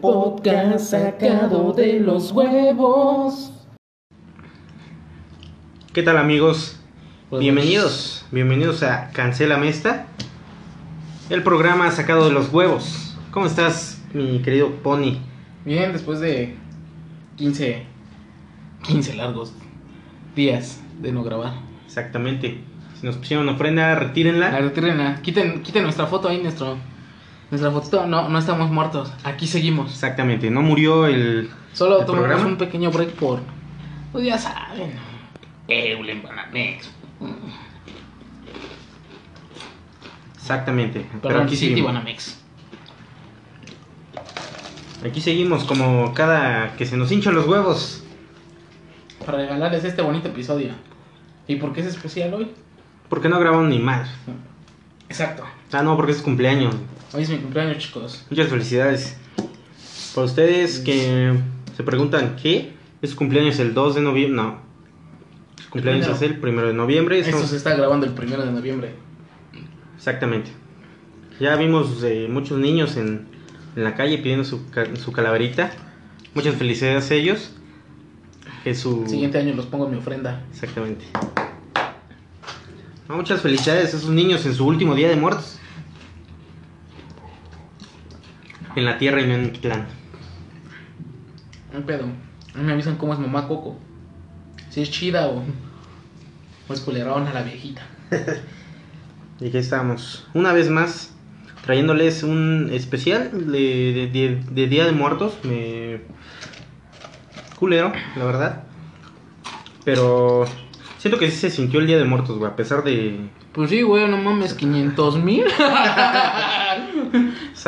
podcast sacado de los huevos. ¿Qué tal amigos? Pues, bienvenidos, bienvenidos a Cancela Mesta, el programa sacado de los huevos. ¿Cómo estás, mi querido Pony? Bien, después de 15, 15 largos días de no grabar. Exactamente. Si nos pusieron ofrenda, retírenla. La retírenla. Quiten, quiten nuestra foto ahí, nuestro, nuestra fotito. No, no estamos muertos. Aquí seguimos. Exactamente, no murió el, Solo el tomamos programa. un pequeño break por. Pues ya saben. Eulen Banamex. Exactamente. Pero Perdón, aquí City seguimos. Banamex. Aquí seguimos como cada que se nos hinchan los huevos. Para regalarles este bonito episodio. ¿Y por qué es especial hoy? Porque no grabamos ni más. Exacto. Ah, no, porque es cumpleaños. Hoy es mi cumpleaños, chicos. Muchas felicidades. Para ustedes que se preguntan, ¿qué? ¿Es su cumpleaños el 2 de noviembre? No. Su cumpleaños es el 1 de noviembre. Esto se está grabando el primero de noviembre. Exactamente. Ya vimos eh, muchos niños en, en la calle pidiendo su, ca- su calaverita. Muchas felicidades a ellos. Que su... El siguiente año los pongo en mi ofrenda. Exactamente. No, muchas felicidades a esos niños en su último día de muertos. En la tierra y no en clan. Un pedo. A mí me avisan cómo es mamá Coco. Si es chida o. O es culerona la viejita. Y aquí estamos, una vez más, trayéndoles un especial de, de- de- de Día de Muertos. Me... Culero, la verdad. Pero siento que sí se sintió el Día de Muertos, güey, a pesar de... Pues sí, güey, no mames, 500 mil.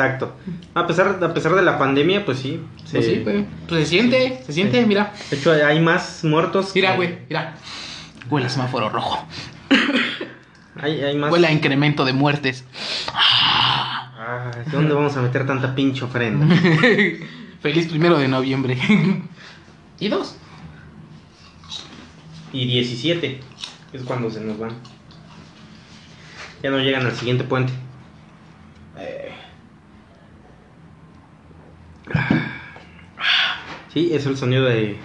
Exacto. A pesar, a pesar de la pandemia, pues sí. se- Pues sí, güey. Pues se siente, se siente, Sí. mira. De hecho, hay más muertos. Mira, que- güey, mira. Huele a semáforo rojo. Hay, hay más... Huele a incremento de muertes. Ah, ¿Dónde vamos a meter tanta pinche ofrenda? Feliz primero de noviembre. ¿Y dos? Y 17 es cuando se nos van. Ya no llegan al siguiente puente. Eh, Sí, es el sonido de,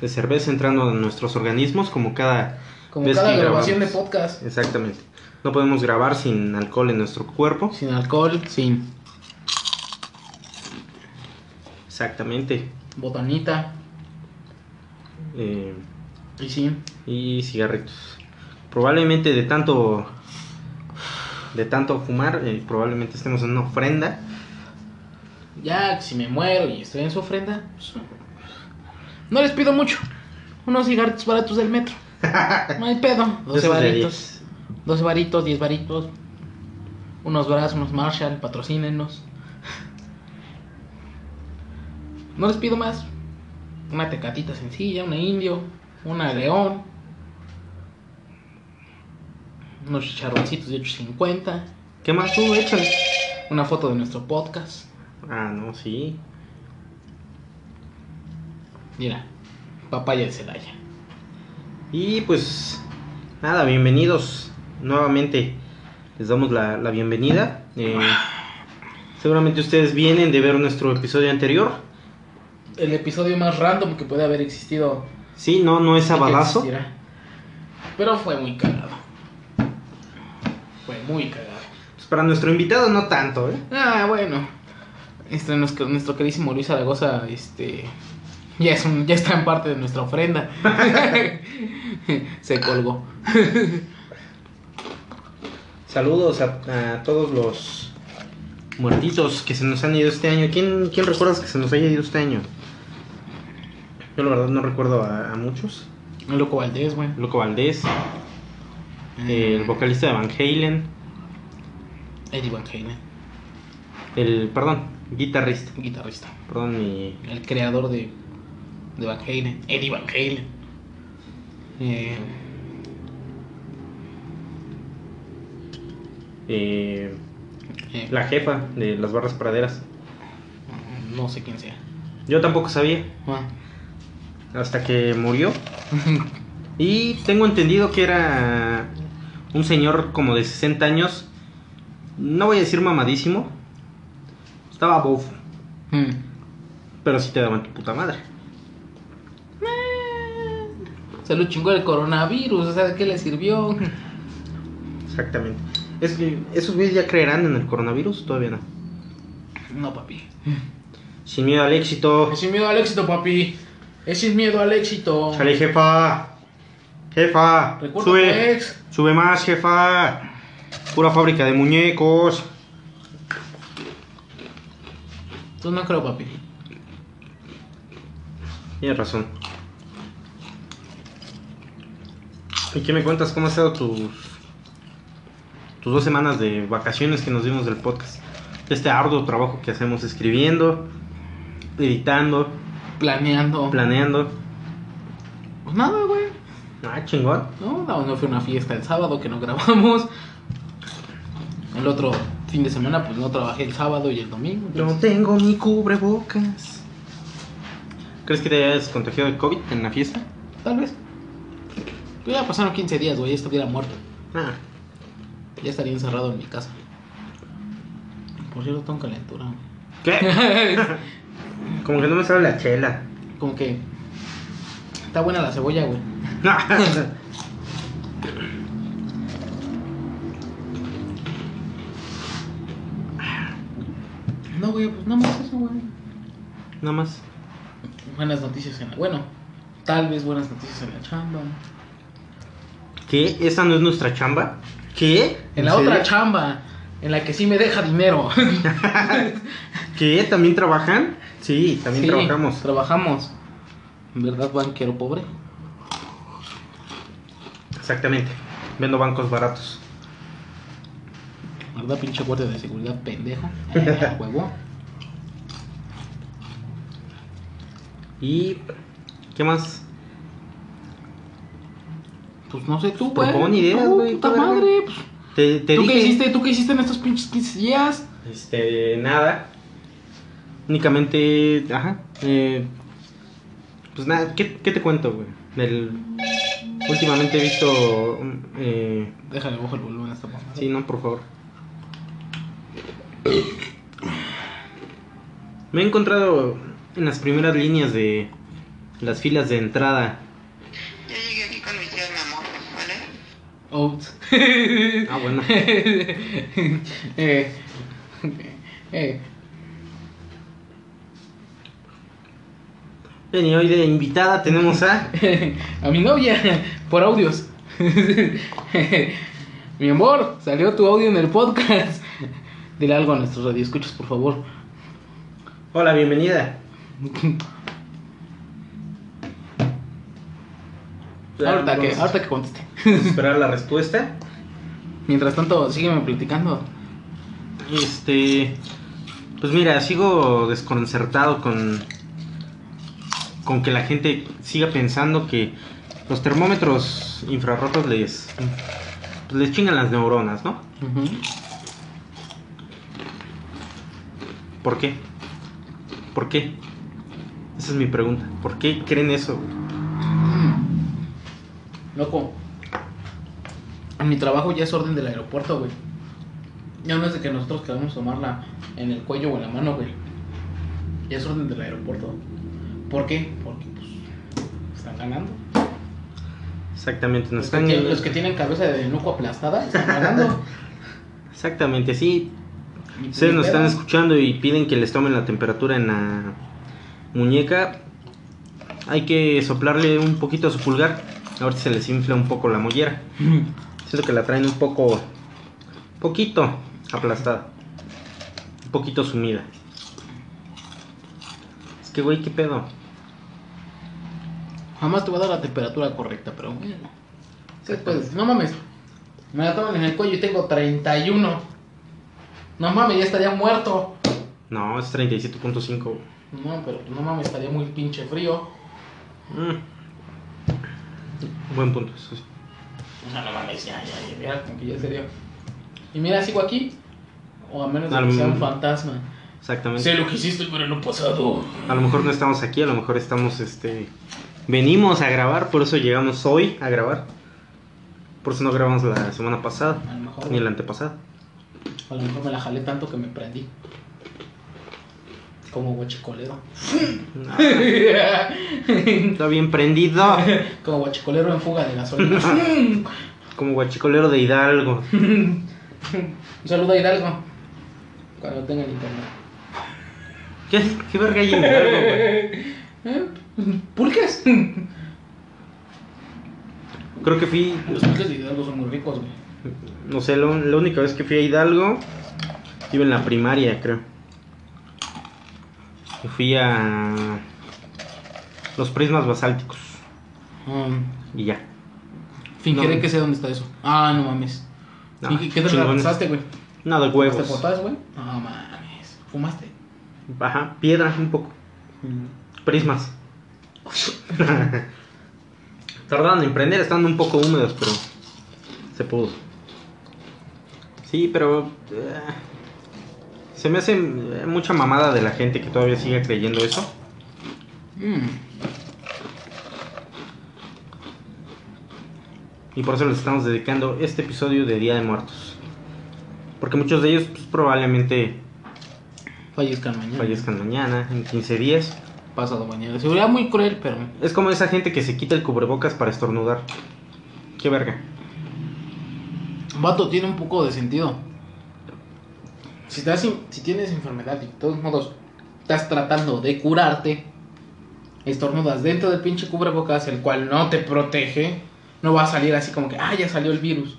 de cerveza entrando en nuestros organismos como cada... como vez cada que grabación de podcast. Exactamente. No podemos grabar sin alcohol en nuestro cuerpo. Sin alcohol, sin Exactamente. botanita Eh, y sin. y cigarritos. Probablemente de tanto... De tanto fumar, eh, probablemente estemos en una ofrenda. Ya, si me muero y estoy en su ofrenda, pues, no les pido mucho. Unos cigarritos baratos del metro. No hay pedo. 12 Esos de varitos. 12 varitos, 10 varitos. Unos brazos, unos Marshall, patrocínenos. No les pido más. Una tecatita sencilla, una indio, una león. Unos chicharroncitos de 8.50. ¿Qué más tú? Échale. Una foto de nuestro podcast. Ah, no, sí. Mira, papaya de Celaya. Y pues nada, bienvenidos nuevamente. Les damos la, la bienvenida. Eh, seguramente ustedes vienen de ver nuestro episodio anterior. El episodio más random que puede haber existido. Sí, no, no es sabadazo. existirá. Pero fue muy cagado. Fue muy cagado. Pues para nuestro invitado no tanto, ¿eh? Ah, bueno. Este, nuestro, nuestro queridísimo Luis Zaragoza, este. Ya, es un, ya está en parte de nuestra ofrenda. Se colgó. Saludos a, a todos los muertitos que se nos han ido este año. ¿Quién, quién recuerdas que se nos haya ido este año? Yo la verdad no recuerdo a, a muchos. El loco Valdés, güey. Loco Valdés, el vocalista de Van Halen, Eddie Van Halen, el, perdón, guitarrista. guitarrista. Perdón, mi, El creador de, de Van Halen, Eddie Van Halen. Eh, eh, eh, la jefa de las barras praderas. No sé quién sea. Yo tampoco sabía Ah. hasta que murió. Y tengo entendido que era un señor como de 60 años. No voy a decir mamadísimo. Estaba bofo. Mm. Pero sí te daban tu puta madre. Se lo chingó el coronavirus, o sea, ¿de qué le sirvió? Exactamente. Es que esos güeyes ya creerán en el coronavirus, todavía no. No, papi. Sin miedo al éxito. Es sin miedo al éxito, papi. Es sin miedo al éxito. Chale, jefa. Jefa. Recuerda Sube. Sube más, jefa. Pura fábrica de muñecos. Tú no creo, papi. Tienes razón. ¿Y qué me cuentas? ¿Cómo han estado tus, tus dos semanas de vacaciones que nos dimos del podcast? Este arduo trabajo que hacemos escribiendo, editando, Planeando. planeando. Pues nada, güey. Ah, chingón. No, no, no fue una fiesta el sábado que no grabamos. El otro fin de semana, pues no trabajé el sábado y el domingo. No entonces- tengo mi cubrebocas. ¿Crees que te hayas contagiado de COVID en la fiesta? Tal vez. Pues ya pasaron 15 días, güey. Ya estuviera muerto. Ah, Ya estaría encerrado en mi casa. Por cierto, tengo calentura. güey. ¿Qué? Como que no me sabe la chela. Como que. Está buena la cebolla, güey. No, güey, pues nada más eso, güey. Nada más. Buenas noticias en la. Bueno, tal vez buenas noticias en la chamba. ¿Qué? ¿Esa no es nuestra chamba? ¿Qué? En la otra chamba, en la que sí me deja dinero. ¿Qué? ¿También trabajan? Sí, también Sí, trabajamos. Trabajamos. ¿Verdad, banquero pobre? Exactamente. Vendo bancos baratos. ¿Verdad, pinche guardia de seguridad pendejo? Eh, huevo. ¿Y qué más? Pues no sé tú, güey. Propon ideas, Tú, güey, Puta madre. Pues, Te, te ¿Tú dije. qué hiciste? ¿Tú qué hiciste en estos pinches 15 días? Este, nada. Únicamente, ajá. eh, pues nada, ¿qué, qué te cuento, güey? Del, últimamente he visto. Eh, Déjale bajo el volumen a esta mamada. sí, no, por favor. Me he encontrado en las primeras líneas de las filas de entrada. Ya llegué aquí con mi tía, mi amor, ¿vale? Oats. Ah, bueno. eh, eh, Bien, y hoy de invitada tenemos a. a mi novia, por audios. mi amor, salió tu audio en el podcast. Dile algo a nuestros radioescuchos, por favor. Hola, bienvenida. ahorita, que, ahorita que conteste. esperar la respuesta. Mientras tanto, sígueme platicando. Este. Pues mira, sigo desconcertado con. Con que la gente siga pensando que los termómetros infrarrojos les. les chingan las neuronas, ¿no? ¿Por qué? ¿Por qué? Esa es mi pregunta. ¿Por qué creen eso? Loco. En mi trabajo ya es orden del aeropuerto, güey. Ya no es de que nosotros queramos tomarla en el cuello o en la mano, güey. Ya es orden del aeropuerto. ¿Por qué? Porque, pues, están ganando. Exactamente, Los que, están. los que tienen cabeza de nuco aplastada están ganando. Exactamente, sí. Ustedes nos están escuchando y piden que les tomen la temperatura en la muñeca. Hay que soplarle un poquito a su pulgar. Ahorita se les infla un poco la mollera. Siento que la traen un poco. Poquito aplastada. Un poquito sumida. Es que, güey, ¿qué pedo? Jamás te voy a dar la temperatura correcta, pero bueno. Sí, pues, no mames. Me la toman en el cuello y tengo 31. No mames, ya estaría muerto. No, es 37.5. No, pero no mames, estaría muy pinche frío. Mm. Buen punto, eso sí. O sea, no mames, ya, ya, ya, mira, como que ya sería. Y mira, sigo aquí. O a menos de Al- que sea un fantasma. Exactamente. Sé lo que hiciste el verano pasado. A lo mejor no estamos aquí, a lo mejor estamos, este... Venimos a grabar, por eso llegamos hoy a grabar. Por eso no grabamos la semana pasada, A lo mejor. ni la antepasada. A lo mejor me la jalé tanto que me prendí. Como guachicolero. No, está bien prendido. Como guachicolero en fuga de gasolina. Como guachicolero de Hidalgo. Un saludo a Hidalgo. Cuando tengan internet. ¿Qué, qué verga hay en Hidalgo, güey? ¿Eh? ¿Pulques? Creo que fui, Los pulques de Hidalgo son muy ricos, güey. No sé, lo- la única vez que fui a Hidalgo, iba en la primaria, creo. Y fui a los prismas basálticos. Um, Y ya. fingiré No. que sé dónde está eso. Ah, no mames. No, ¿Y qué- te realizaste, güey? Nada, ¿Te huevos. potas, güey? No mames. ¿Fumaste? Ajá, piedra un poco. Prismas. Tardaron en prender, estando un poco húmedos, pero se pudo. Sí, pero eh, se me hace eh, mucha mamada de la gente que todavía sigue creyendo eso. Mm. Y por eso les estamos dedicando este episodio de Día de Muertos. Porque muchos de ellos pues, probablemente Fallezcan mañana. fallezcan mañana, en 15 días. Pasado mañana. Sería muy cruel, pero. Es como esa gente que se quita el cubrebocas para estornudar. Qué verga. Vato, tiene un poco de sentido. Si, estás si tienes enfermedad y de todos modos estás tratando de curarte, estornudas dentro del pinche cubrebocas, el cual no te protege, no va a salir así como que, ah, ya salió el virus.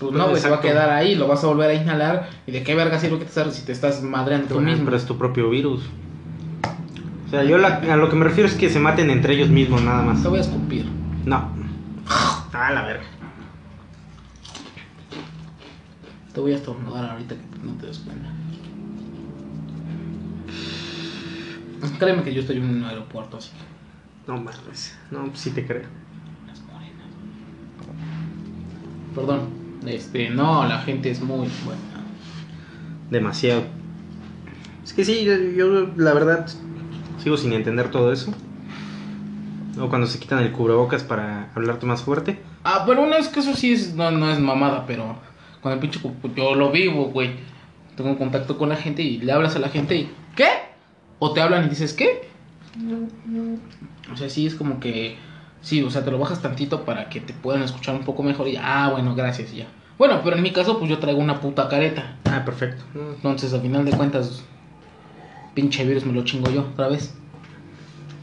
Pues no, güey, se va a quedar ahí, lo vas a volver a inhalar. ¿Y de qué verga sirve que te estás si te estás madreando tú Pero mismo? es tu propio virus. O sea, yo la- a lo que me refiero es que se maten entre ellos mismos nada más. Te voy a escupir. No. Ah, la verga. Te voy a estornudar ahorita que no te des cuenta. Créeme que yo estoy en un aeropuerto así. No mames. No, pues sí te creo. Las morenas. Perdón. Este, no, la gente es muy buena. Demasiado. Es que sí, yo la verdad sigo sin entender todo eso. O cuando se quitan el cubrebocas para hablarte más fuerte. Ah, pero una es que eso sí es, no, no es mamada, pero con el pinche yo lo vivo, güey. Tengo contacto con la gente y le hablas a la gente y ¿qué? O te hablan y dices ¿qué? O sea, sí es como que sí, o sea, te lo bajas tantito para que te puedan escuchar un poco mejor y ah, bueno, gracias y ya. Bueno, pero en mi caso pues yo traigo una puta careta. Ah, perfecto. Entonces, al final de cuentas, pinche virus me lo chingo yo otra vez.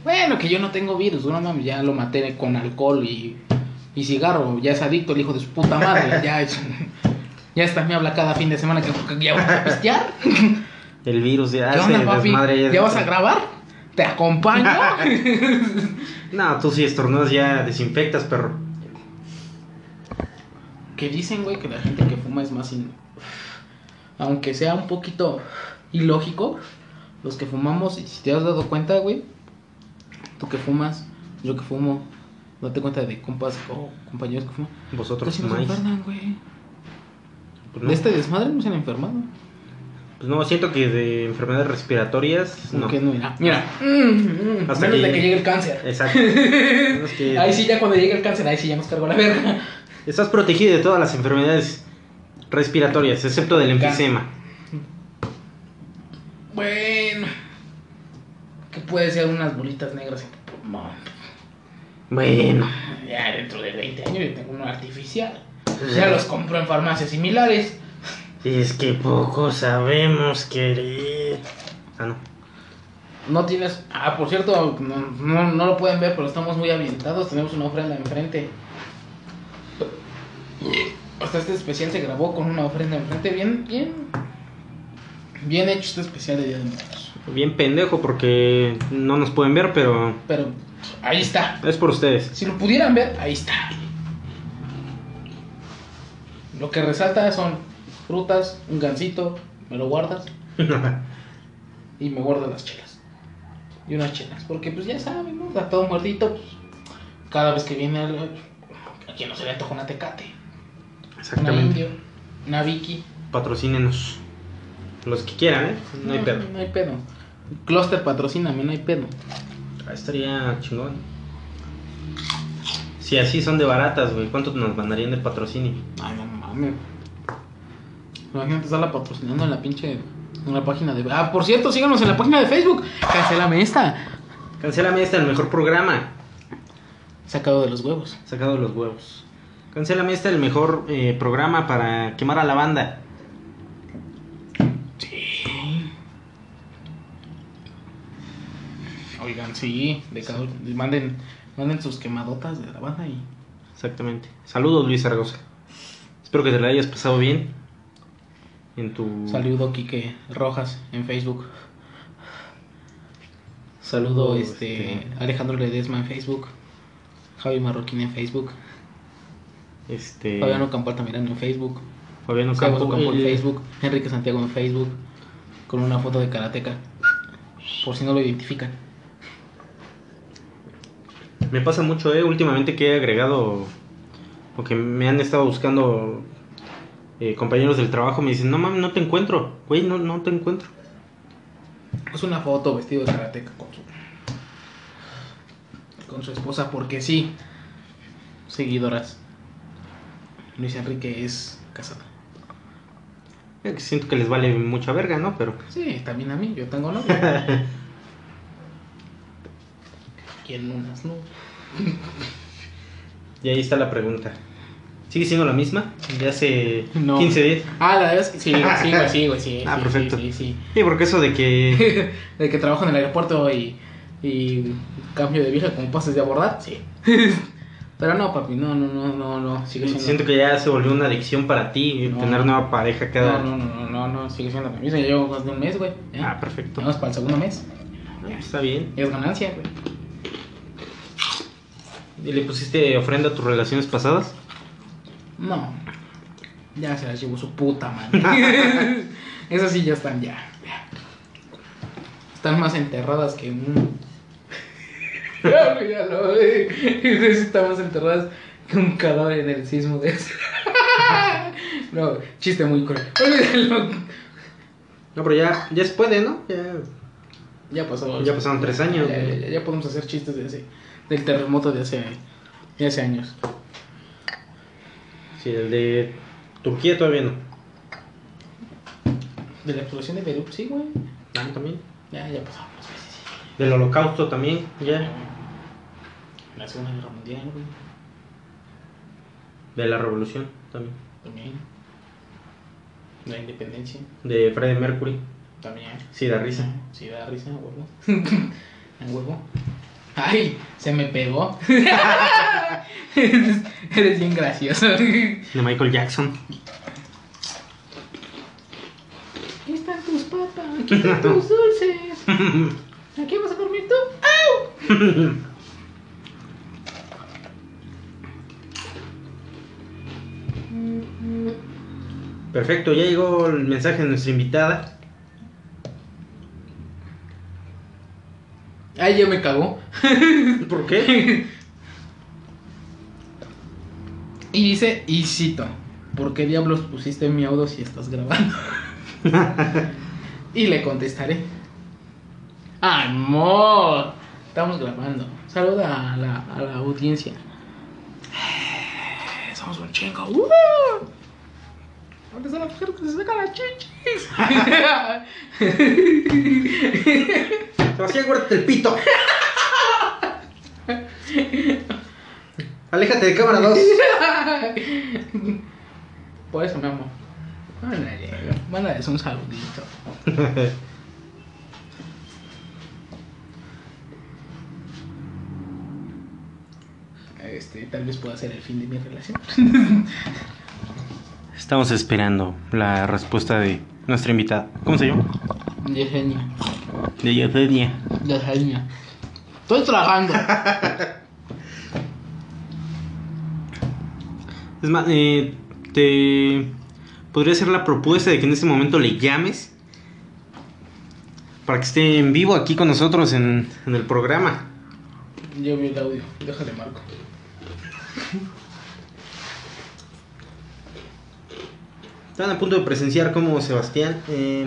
Bueno, que yo no tengo virus, no mames, ya lo maté con alcohol y, y cigarro, ya es adicto el hijo de su puta madre, ya es, ya está, me habla cada fin de semana que, ya vas a pistear. El virus ya ¿Qué hace onda, papi? desmadre. ¿Ya vas a grabar? ¿Te acompaño? No, tú sí estornudas ya desinfectas, perro. que dicen, güey, que la gente que fuma es más... in- Aunque sea un poquito ilógico, los que fumamos, y si te has dado cuenta, güey, tú que fumas, yo que fumo, date cuenta de compas o compañeros que fuman. Vosotros fumáis. enferman, güey. Pues no. De este desmadre no se han enfermado. Pues no, siento que de enfermedades respiratorias. No. ¿Por qué no? Mira, mira. Mm, mm, Hasta menos que- de que llegue el cáncer. Exacto. Que Ahí sí, ya cuando llegue el cáncer, ahí sí ya nos cargo la verga. Estás protegido de todas las enfermedades respiratorias, excepto del enfisema. Bueno. Que puede ser unas bolitas negras en tu pulmón. Bueno, Ya dentro de 20 años yo tengo uno artificial. Ya los compro en farmacias similares. es que poco sabemos querer. Ah, no. No tienes. Ah, por cierto, no, no, no lo pueden ver, pero estamos muy ambientados. Tenemos una ofrenda enfrente. Hasta este especial se grabó con una ofrenda enfrente. Bien, bien. Bien hecho este especial de Día de Muertos. Bien pendejo porque no nos pueden ver, pero Pero ahí está. es por ustedes. Si lo pudieran ver, ahí está. Lo que resalta son frutas, un gansito, me lo guardas y me guardas las chelas. Y unas chelas, porque pues ya saben, ¿no? Está todo muertito. pues, cada vez que viene algo, a quien no se le antoja una tecate, una Exactamente. indio, una Vicky. Patrocínenos. Los que quieran, ¿eh? No hay pedo. No hay pedo. Cluster patrocíname, no hay pedo. Ah, estaría chingón. Si así son de baratas, güey, ¿cuánto nos mandarían de patrocinio? Ay, no mames. Imagínate estarla patrocinando en la pinche En la página de. Ah, por cierto, síganos en la página de Facebook. Cancélame esta. Cancélame esta, el mejor programa. Sacado de los huevos. Sacado de los huevos. Cancélame esta, el mejor eh, programa para quemar a la banda. Sí. Oigan, sí. De cada- manden, manden sus quemadotas de la banda y. Exactamente. Saludos, Luis Zaragoza. Espero que te la hayas pasado bien. En tu. Saludo Quique Rojas en Facebook. Saludo Saludo, este, este- Alejandro Ledesma en Facebook. Javi Marroquín en Facebook. Este. Fabiano Campo Altamirano en Facebook. Fabiano Campo, Campo en Facebook. Enrique Santiago en Facebook. Con una foto de karateca. Por si no lo identifican. Me pasa mucho, eh, últimamente que he agregado. O que me han estado buscando. eh, compañeros del trabajo me dicen, no mames, no te encuentro. Güey, no, no te encuentro. Es una foto vestido de karateca con su, con su esposa, porque sí, seguidoras. Luis Enrique es casado. Siento que les vale mucha verga, ¿no? Pero. Sí, también a mí, yo tengo novia. ¿Quién unas no? Y ahí está la pregunta. ¿Sigue siendo la misma? De hace No. 15 días. Ah, la verdad es que sí, sí, güey, sí, güey, sí. Ah, sí, perfecto. Sí, sí, Sí, porque eso de que. De que trabajo en el aeropuerto y, y cambio de vieja como pases de abordar, sí. Pero no, papi, no, no, no, no, no, sigue siendo... Siento que ya se volvió una adicción para ti No. tener nueva pareja cada. No, no, no, no, no, no, sigue siendo la misma. Ya llevo más de un mes, güey. Ya. Ah, perfecto. Vamos para el segundo mes. Ah, Está bien. Es ganancia, güey. ¿Y le pusiste ofrenda a tus relaciones pasadas? No. Ya se las llevó su puta madre. Esas sí ya están ya. Están más enterradas que un. Olvídalo, están más enterradas que un cadáver en el sismo de ese. No, chiste muy cruel. Olvídalo. No, pero ya, ya se puede, ¿no? Ya. Ya pasó. Ya pasaron tres años, Ya, ya, güey. ya- ya podemos hacer chistes de ese, del terremoto de hace, de hace años. Sí, el de Turquía todavía no. De la explosión de Beirut, sí, güey. Ah, también. Ya, ya veces. Del holocausto también, ya. La Segunda Guerra Mundial, güey. De la revolución también. También. La independencia, De Freddie Mercury. también. Sí, da risa. Sí, da risa, huevo. A huevo. Ay, se me pegó. eres, eres bien gracioso. Aquí De Michael Jackson. están tus papas, aquí están tus dulces. ¿Aquí vas a dormir tú? ¡Au! Perfecto, ya llegó el mensaje de nuestra invitada. Ay, ya me cagó. ¿Por qué? Y dice, y cito, ¿por qué diablos pusiste mi audio si estás grabando? y le contestaré, amor, estamos grabando. Saluda a la, a la audiencia. Somos un chingo. ¡Uh! ¿Dónde está la mujer que se saca las chichis? Sebastián, guárdate el pito. Aléjate de cámara 2. Por eso, mi amor. Mándale, mándales un saludito. Este, tal vez pueda ser el fin de mi relación. Estamos esperando la respuesta de nuestra invitada. ¿Cómo se llama? Yesenia. De Yesenia. Yesenia. Estoy tragando. Es más, eh, te podría hacer la propuesta de que en este momento le llames para que esté en vivo aquí con nosotros en, en el programa. Yo vi el audio. Déjale marco. Están a punto de presenciar cómo Sebastián eh,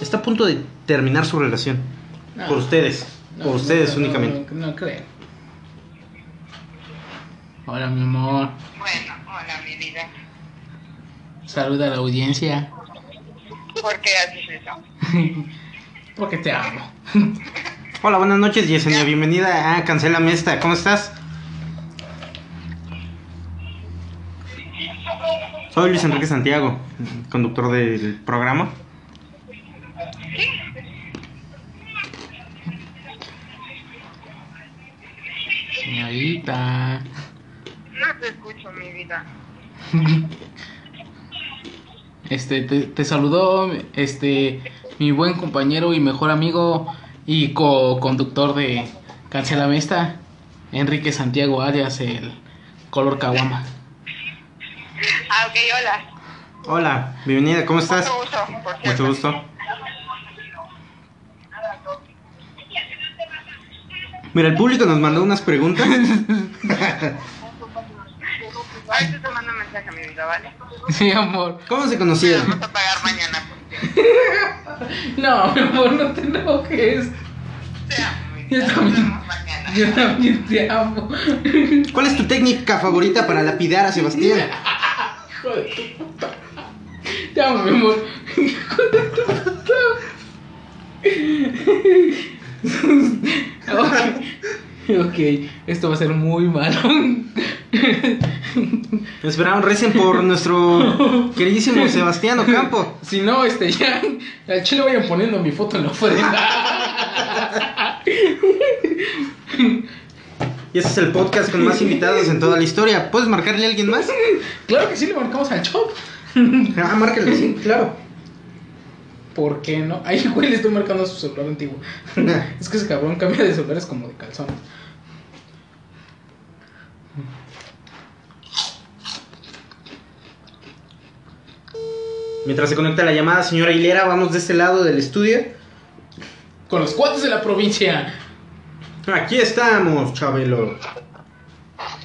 está a punto de terminar su relación. No. Por ustedes. No, por ustedes no, únicamente. No, no creo. Hola, mi amor. Bueno, hola mi vida. Saluda a la audiencia. ¿Por qué haces eso? Porque te amo. Hola, buenas noches, Yesenia. Bienvenida a Cancela Esta. ¿Cómo estás? Soy Luis Enrique Santiago, conductor del programa. No te escucho, mi vida. Este, te, te saludó este mi buen compañero y mejor amigo y co-conductor de Cancela Esta, Enrique Santiago alias el color caguama. Ah, ok, hola. Hola, bienvenida, ¿cómo estás? Mucho gusto, por cierto. Mucho gusto. Mira, el público nos mandó unas preguntas. Ahorita te mando un mensaje, mi vida, ¿vale? Sí, amor. ¿Cómo se conocieron? vamos a pagar mañana. porque No, mi amor, no te enojes. Te amo, mi Yo también. Yo también te amo. ¿Cuál es tu técnica favorita para lapidar a Sebastián? Hijo de tu puta. Te amo, mi amor. Hijo de tu puta. Ok, ok, esto va a ser muy malo. Esperaron, recen por nuestro queridísimo Sebastián Ocampo. Si no, este ya. Al chile vayan poniendo mi foto en la ofrenda. Y este es el podcast con más invitados en toda la historia. ¿Puedes marcarle a alguien más? Claro que sí, le marcamos al chop. Ah, márcale, sí, claro. ¿Por qué no? Ay, güey, le estoy marcando a su celular antiguo. Es que ese cabrón cambia de celulares como de calzones. Mientras se conecta la llamada, señora Hilera, vamos de este lado del estudio. Con los cuates de la provincia. Aquí estamos, Chabelo.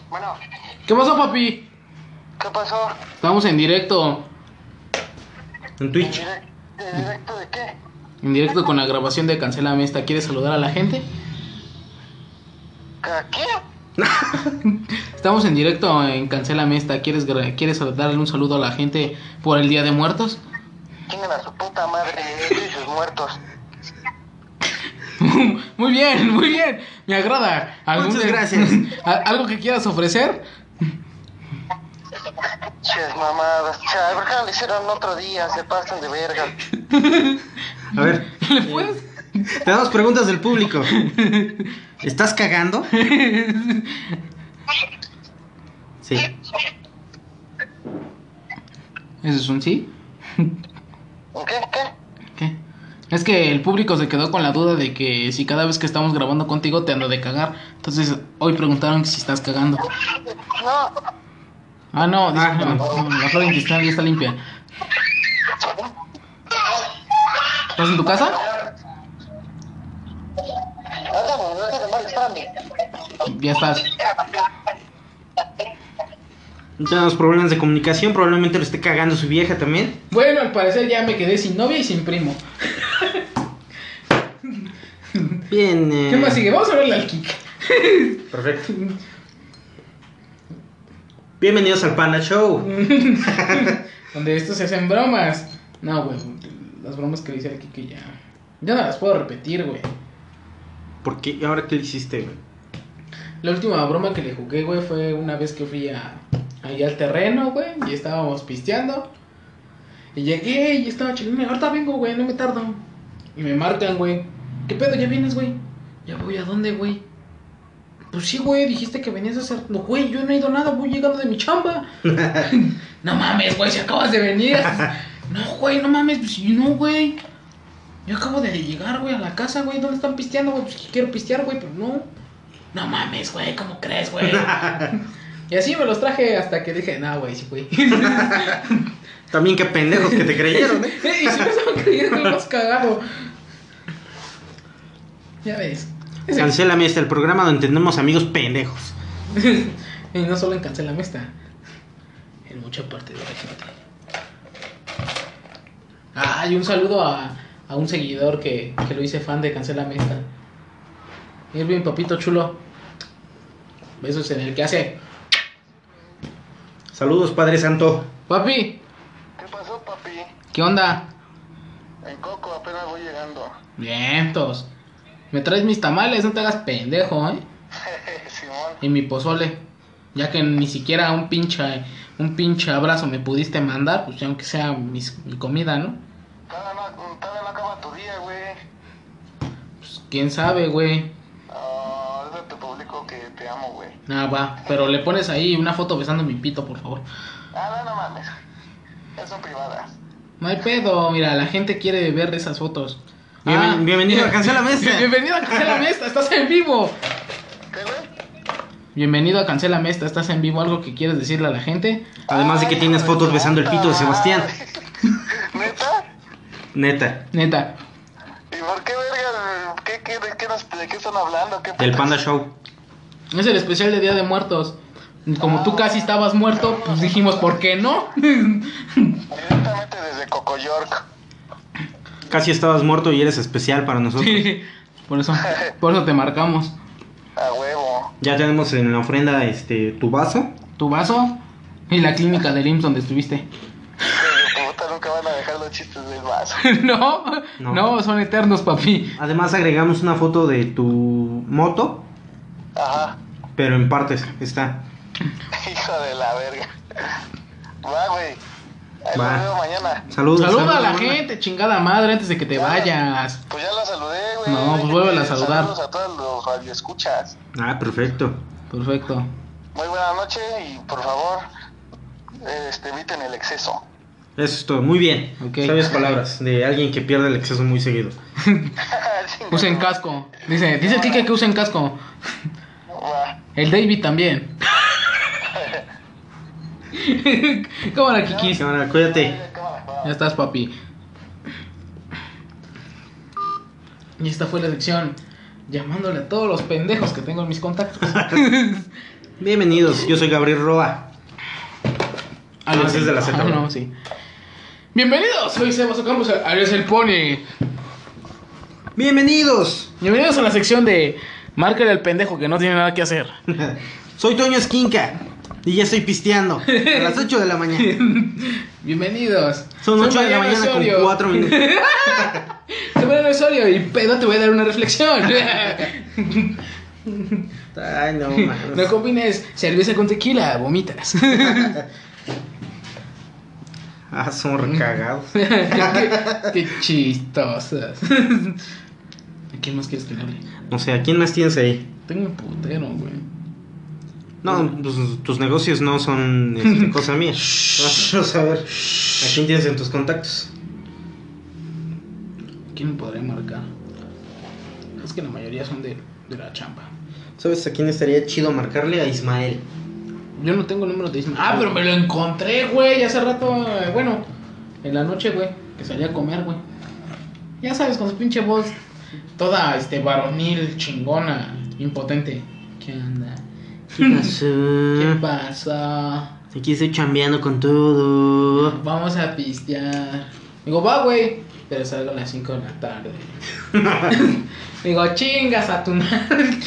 Bueno, ¿Qué pasó, papi? ¿qué pasó? Estamos en directo. En Twitch. ¿En directo de qué? En directo con la grabación de Cancela Esta. ¿Quieres saludar a la gente? ¿A quién? Estamos en directo en Cancela Esta. ¿Quieres, gra- ¿Quieres darle un saludo a la gente por el Día de Muertos? ¿Quién era su puta madre? Él y sus muertos. muy bien, muy bien. Me agrada. ¿Algún Muchas gracias. ¿Al- ¿Algo que quieras ofrecer? Ches mamadas. Chale, ¿por qué no lo hicieron otro día? Se pasan de verga. A ver, ¿Le puedes? tenemos preguntas del público. ¿Estás cagando? Sí. ¿Eso es un sí? ¿Qué? ¿Qué? ¿Qué? Es que el público se quedó con la duda de que si cada vez que estamos grabando contigo te ando de cagar. Entonces hoy preguntaron si estás cagando. No. Ah, no, Ah, no, la flora intestinal ya está limpia. ¿Estás en tu casa? Ya estás. Tenemos problemas de comunicación, probablemente lo esté cagando su vieja también. Bueno, al parecer ya me quedé sin novia y sin primo. Bien. eh, ¿Qué más sigue? Vamos a verle al Kik. Perfecto. Bienvenidos al Panda Show. Donde estos se hacen bromas. No, güey. Las bromas que le hice al Kike ya. Ya no las puedo repetir, güey. ¿Por qué? ¿Ahora qué le hiciste, güey? La última broma que le jugué, güey, fue una vez que fui a, ahí al terreno, güey, y estábamos pisteando. Y llegué y estaba chingando, ahorita vengo, güey, no me tardo. Y me marcan, güey. ¿Qué pedo? ¿Ya vienes, güey? ¿Ya voy a dónde, güey? Pues sí, güey, dijiste que venías a hacer... No, güey, yo no he ido nada, voy llegando de mi chamba. no mames, güey, si acabas de venir. no, güey, no mames, pues sí, no, güey. Yo acabo de llegar, güey, a la casa, güey. ¿Dónde están pisteando, güey? Pues quiero pistear, güey, pero no. No mames, güey, ¿cómo crees, güey? y así me los traje hasta que dije, no, güey, sí, güey. También qué pendejos que te creyeron, ¿eh? y si me estaban creyendo, lo más cagado. Ya ves. Cancélame este el programa donde tenemos amigos pendejos. y no solo en Cancelame está. En mucha parte de la gente. Ah, y un saludo a, a un seguidor que, que lo hice fan de Cancelame esta. Irving, papito chulo. Besos en el que hace. Saludos, Padre Santo. Papi, ¿Qué pasó, papi? ¿qué onda? En Coco apenas voy llegando. Vientos. Me traes mis tamales, no te hagas pendejo, ¿eh? Simón. Y mi pozole. Ya que ni siquiera un pinche, un pinche abrazo me pudiste mandar, pues aunque sea mis- mi comida, ¿no? Todavía no, todavía no acaba tu día, güey. Pues quién sabe, güey. Ah, ahorita te publico que te amo, güey. Ah, va. Pero le pones ahí una foto besando mi pito, por favor. Ah, no, no mames. Esas son privadas. No hay pedo, mira, la gente quiere ver esas fotos. Bienven- bienvenido a Cancela Mesta. Bienvenido a Cancela Mesta, estás en vivo. ¿Qué, güey? Bienvenido a Cancela Mesta, estás en vivo. ¿Algo que quieres decirle a la gente? Además de que tienes fotos besando el pito de Sebastián. ¿Neta? Neta. Neta, ¿Y por qué, verga? ¿Qué, qué, de, qué nos- ¿De qué están hablando? ¿Qué Del? Panda Show. es el especial de Día de Muertos. Como tú casi estabas muerto, pues dijimos, ¿por qué no? Directamente desde Coco York. Casi estabas muerto y eres especial para nosotros. Sí, por eso, por eso te marcamos. A huevo. Ya tenemos en la ofrenda este tu vaso. Tu vaso y la clínica del IMSS donde estuviste. Puta, nunca van a dejar los chistes del vaso. no, No. no, son eternos, papi. Además agregamos una foto de tu moto, Ajá. pero en partes está. Hijo de la verga. Va, güey. Ahí Va. nos veo mañana. Saludos. Saluda a la gente, chingada madre, antes de que te vayas. Pues ya la saludé, güey. No, pues vuélvela a saludar. Saludos a todos los radioescuchas. Ah, perfecto. Perfecto. Muy buena noche y por favor, este, eviten el exceso. Eso es todo. Muy bien. Ok. Sabias palabras de alguien que pierde el exceso muy seguido. Usen casco. Dice, dice el Kike que usen casco. El David también. Cámara, Kikis. Cámara, cuídate. Ya estás, papi. Y esta fue la sección llamándole a todos los pendejos que tengo en mis contactos. Bienvenidos, yo soy Gabriel Roa. Ah, ese es de la Z, Ah, ¿no? sí. Bienvenidos, soy Sebas Ocampos, el Pony. Bienvenidos. Bienvenidos a la sección de Márcale al pendejo que no tiene nada que hacer. Soy Toño Esquinca y ya estoy pisteando a las 8 de la mañana. Bienvenidos. Son Soy 8 de la Mariano mañana con Osorio. 4 minutos. Soy Mariano Osorio y pedo te voy a dar una reflexión. Ay, no, No mames. combines cerveza con tequila, vomitas. Ah, son recagados. qué, qué chistosas. ¿A quién más quieres que le hable? No sé, ¿a quién más tienes ahí? Tengo un putero, güey. No, pues, tus negocios no son este, cosa mía. Vamos a ver. ¿A quién tienes en tus contactos? ¿Quién me podría marcar? Es que la mayoría son de, de la chamba. ¿Sabes a quién estaría chido marcarle? A Ismael. Yo no tengo el número de Ismael. Ah, pero me lo encontré, güey, hace rato. eh, Bueno, en la noche, güey, que salí a comer, güey. Ya sabes, con su pinche voz toda, este, varonil, chingona, impotente. ¿Qué onda? ¿Qué pasó? ¿Qué pasa? Aquí estoy chambeando con todo. Vamos a pistear. Digo, va, güey. Pero salgo a las 5 de la tarde. Digo, chingas a tu madre.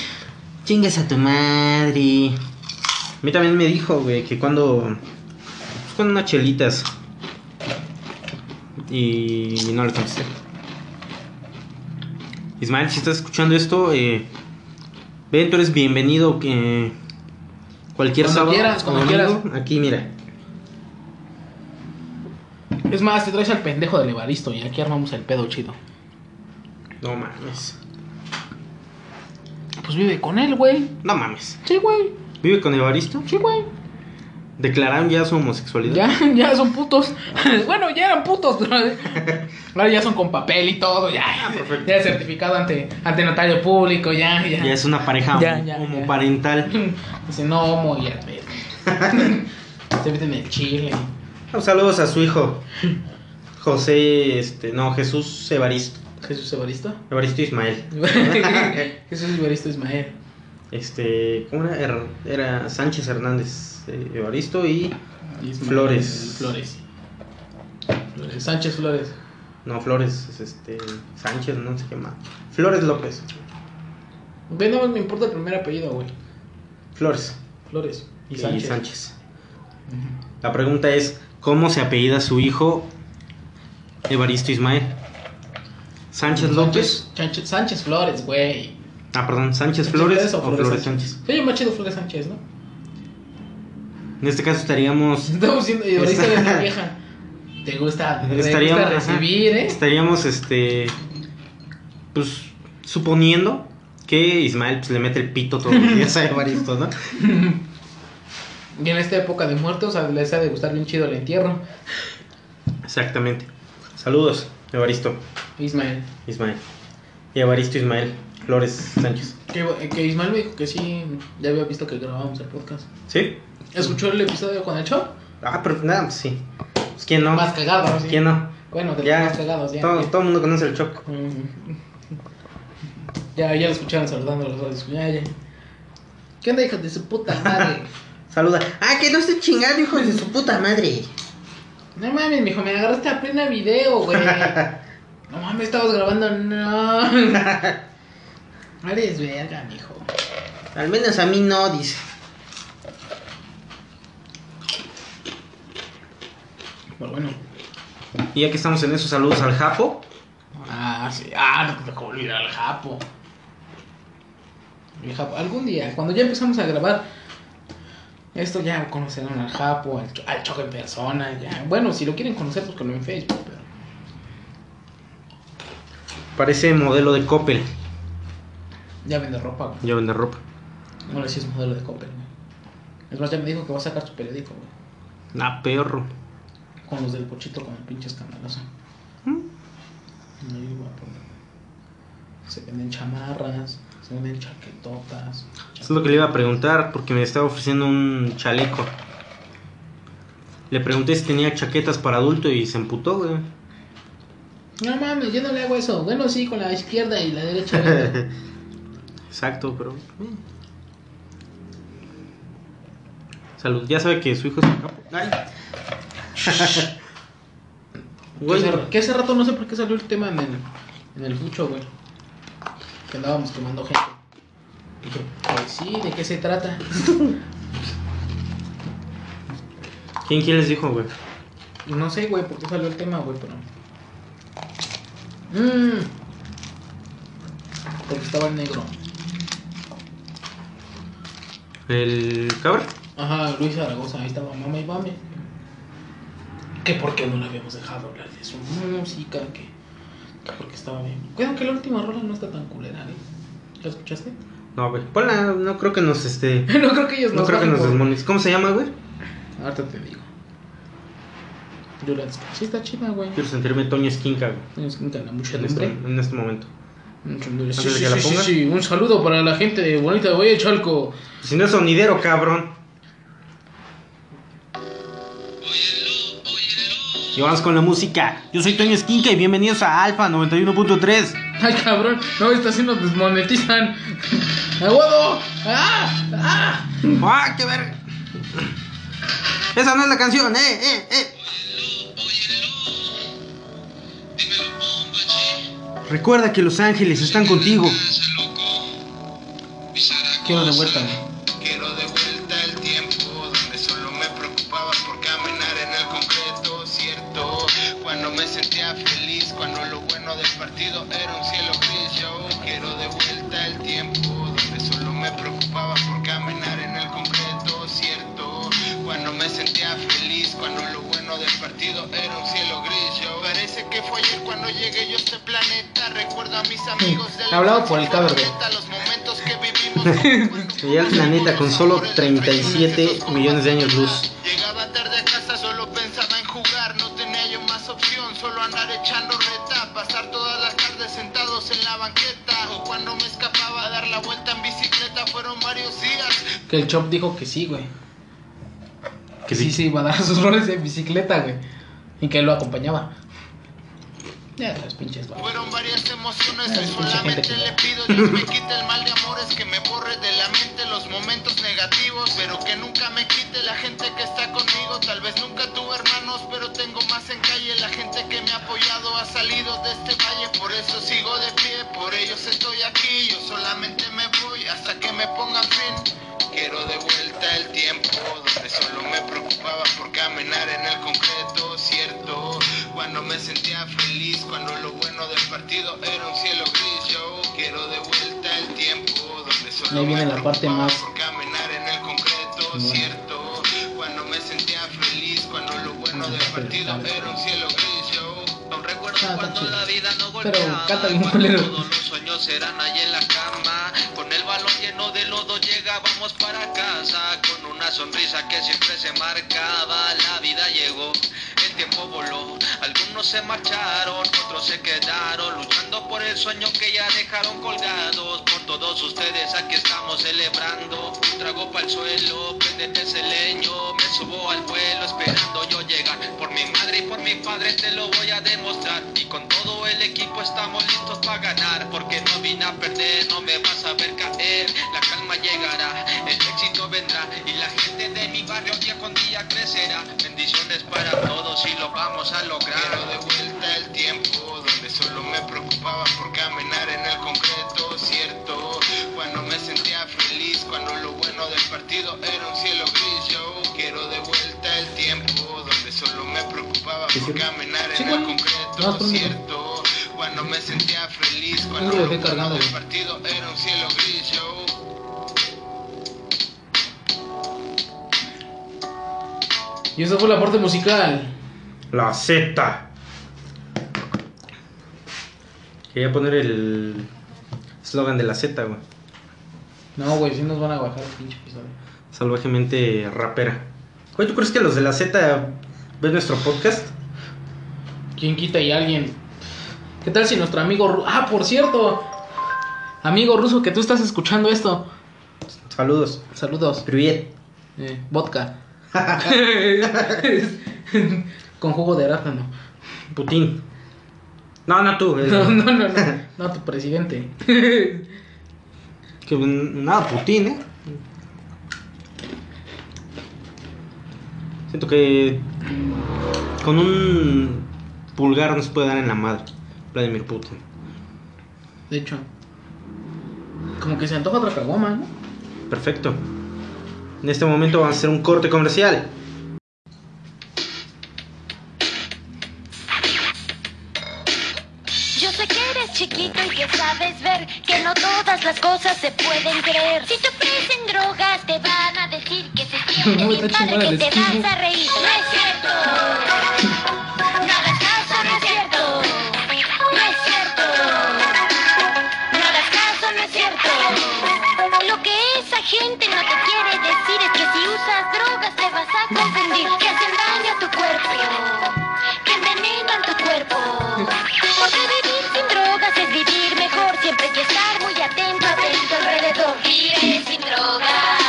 Chingas a tu madre. A mí también me dijo, güey, que cuando. Pues con unas chelitas. Y no le contesté. Ismael, si estás escuchando esto, eh, ven, tú eres bienvenido. Que cualquier Cuando sábado quieras, cuando domingo, quieras. Aquí, mira. Es más, te traes al pendejo del Evaristo y aquí armamos el pedo chido. No mames. Pues vive con él, güey. No mames. Sí, güey. ¿Vive con Evaristo? Sí, güey. ¿Declararon ya su homosexualidad? Ya, ya son putos. bueno, ya eran putos, ahora ya son con papel y todo, ya. perfecto. Ya certificado ante, ante notario público, ya, ya. Ya es una pareja Ya, ya, homoparental. Dice, no, homo, ya, ve. Se meten en el chile. Saludos a su hijo. José, este, no, Jesús Evaristo. Jesús Evaristo. Evaristo Ismael. Jesús Evaristo Ismael. Este, ¿cómo era? Era Sánchez Hernández, eh, Evaristo y... Ismael Flores. Flores. Flores. Sánchez Flores. No, Flores, es este... Sánchez, no sé qué más. Flores López. Ve, nada más me importa el primer apellido, güey. Flores Flores. y, Y Sánchez. Sánchez. La pregunta es, ¿cómo se apellida su hijo Evaristo Ismael? Sánchez López. Sánchez, Sánchez Flores, güey. Ah, perdón, Sánchez ¿Sánchez Flores o Flores Flores Sánchez. Se llama chido Flores Sánchez, ¿no? En este caso estaríamos Estamos siendo y ahorita una vieja. Te gusta, te estaríamos gusta ajá, recibir, ¿eh? estaríamos este pues suponiendo que Ismael pues, le mete el pito todos los días a Evaristo, ¿no? Y en esta época de muertos, a les ha de gustar bien chido el entierro. Exactamente. Saludos, Evaristo, Ismael. Ismael. Y Evaristo Ismael Flores Sánchez. Que, que Ismael me dijo que sí, ya había visto que grabábamos el podcast. ¿Sí? ¿Escuchó el episodio con el show? Ah, pero nada, pues sí. Pues quién no. Más cagado, ¿sí? ¿Quién no? Bueno, de los Ya, más cagados, ya. todo, ya. todo el mundo conoce el Choc. Mm. Ya, ya lo escucharon saludando a los dos. Ya, ya. ¿Qué onda, hijos de su puta madre? Saluda. Ah, que no esté chingando, hijo de su puta madre. No mames, mijo, me agarraste a plena video, güey. No mames, estabas grabando, no. Eres verga, mijo. Al menos a mí no, dice. Pero bueno. Y ya que estamos en esos saludos al Japo. Ah, sí. Ah, no te dejó olvidar al Japo. El Japo. Algún día, cuando ya empezamos a grabar, esto ya conocerán al Japo, al, Cho- al Choco en persona. Ya. Bueno, si lo quieren conocer, pues con en Facebook. Pero... Parece modelo de Coppel. Ya vende ropa, güey. Ya vende ropa. Ahora sí es modelo de Coppel, güey. Es más, ya me dijo que va a sacar su periódico, güey. Ah, perro. Con los del pochito, con el pinche escandaloso. ¿Mm? Ahí va a poner. Se venden chamarras, se venden chaquetotas. Eso es lo que le iba a preguntar porque me estaba ofreciendo un chaleco. Le pregunté si tenía chaquetas para adulto y se emputó, güey. No mames, yo no le hago eso. Bueno, sí, con la izquierda y la derecha. Exacto, pero. eh. Salud. Ya sabe que su hijo es un capo. Ay. que, Güey, hace, que hace rato no sé por qué salió el tema en el, en el fucho, güey. Que andábamos quemando gente. Dije, pues sí, ¿de qué se trata? ¿Quién, quién les dijo, güey? No sé, güey, por qué salió el tema, güey, pero. Mmm. Porque estaba el negro. ¿El cabra? Ajá, Luis Zaragoza, ahí estaba mama y mame. Que por qué no le habíamos dejado hablar de su música, que, que porque estaba bien. Cuidado que la última rola no está tan culera, ¿eh? ¿La escuchaste? No, güey. Ponla, no creo que nos este. no creo que ellos No nos creo que nos por-. ¿Cómo se llama, güey? Ahorita te digo. Yo la Sí, está chida, güey. Quiero sentirme Toño Esquinca, güey. Tienes que ganar mucho En este, en este momento. Sí, de sí, que la sí, sí. Un saludo para la gente bonita de Oye Chalco. Si no es sonidero, cabrón. Y vamos con la música. Yo soy Toño Esquinca y bienvenidos a Alfa 91.3. Ay, cabrón. No, esta sí nos desmonetizan. ¡Aguado! ¡Ah! ¡Ah! ¡Ah, qué verga! Esa no es la canción, eh, eh, eh. Recuerda que los ángeles están contigo. Quiero de vuelta. Quiero de vuelta el tiempo donde solo me preocupaba por caminar en el concreto, cierto. Cuando me sentía feliz, cuando lo bueno del partido era un cielo gris. Yo quiero de vuelta el tiempo donde solo me preocupaba por caminar en el concreto, cierto. Cuando me sentía feliz, cuando lo bueno del partido era un cielo gris. Parece que fue ayer cuando llegué yo a este planeta. Recuerdo a mis amigos de la Hablado por el cabrón. los momentos que vivimos. Llegué al planeta con solo 37 millones de años luz. Llegaba tarde a casa, solo pensaba en jugar, no tenía yo más opción, solo andar echando reta, pasar todas las tardes sentados en la banqueta, o cuando me escapaba a dar la vuelta en bicicleta, fueron varios días. Que el Chop dijo que sí, güey. Que sí, sí. sí, iba a dar sus roles en bicicleta, güey. Y que él lo acompañaba. Ya, pinches. Fueron varias emociones y solamente le pido Dios me quite el mal de amores que me borre de la mente los momentos negativos pero que nunca me quite la gente que está conmigo. Tal vez nunca tuve hermanos pero tengo más en calle. La gente que me ha apoyado ha salido de este valle. Por eso sigo de pie por ellos estoy aquí. Yo solamente me voy hasta que me pongan fin. Quiero de vuelta el tiempo donde solo me preocupaba por caminar en el concreto, no me sentía feliz cuando lo bueno del partido era un cielo gris. Yo quiero de vuelta el tiempo donde solo viene la parte más. caminar en el concreto, bueno. cierto. Cuando me sentía feliz cuando lo bueno del partido era un cielo gris. Yo no recuerdo ah, cuando chido. la vida no golpea. Pero Todos los sueños eran ahí en la cama. Con el balón lleno de lodo llegábamos para casa. Con una sonrisa que siempre se marcaba. La vida llegó tiempo voló. Algunos se marcharon, otros se quedaron. Luchando por el sueño que ya dejaron colgados. Por todos ustedes aquí estamos celebrando. Un trago para el suelo, prendete ese leño. Me subo al vuelo esperando yo llegar. Por mi madre y por mi padre te lo voy a demostrar. Y con todo el equipo estamos listos para ganar. Porque no vine a perder, no me vas a ver caer. La llegará, el éxito vendrá. Y la gente de mi barrio día con día crecerá. Bendiciones para todos y lo vamos a lograr. Quiero de vuelta el tiempo donde solo me preocupaba por caminar en el concreto, cierto. Cuando me sentía feliz, cuando lo bueno del partido era un cielo gris. Yo quiero de vuelta el tiempo donde solo me preocupaba ¿Sí por caminar en el concreto, cierto. Cuando me sentía feliz, cuando lo bueno del partido era un cielo gris. Yo Y esa fue la parte musical. La Z. Quería poner el eslogan de la Z, güey. No, güey, si nos van a bajar el pinche episodio. Salvajemente rapera. Güey, ¿tú crees que los de la Z ven nuestro podcast? ¿Quién quita y alguien? ¿Qué tal si nuestro amigo... Ah, por cierto. Amigo ruso, que tú estás escuchando esto. Saludos. Saludos. Privet. Eh, vodka. Con jugo de arándano. Putin. No, no tú. el- No, no, no, no. No, tu presidente. Que, nada, Putin, ¿eh? Siento que con un pulgar nos puede dar en la madre Vladimir Putin. De hecho. Como que se antoja otra caguama, ¿no? Perfecto. En este momento vamos a hacer un corte comercial. Yo sé que eres chiquito y que sabes ver que no todas las cosas se pueden creer. Si te ofrecen drogas, te van a decir que se siente bien padre, que te vas a reír. No es cierto. Esa gente no te quiere decir es que si usas drogas te vas a confundir, que hacen daño a tu cuerpo, que envenenan tu cuerpo. Porque vivir sin drogas es vivir mejor, siempre hay que estar muy atento, atento alrededor. Vive sin drogas,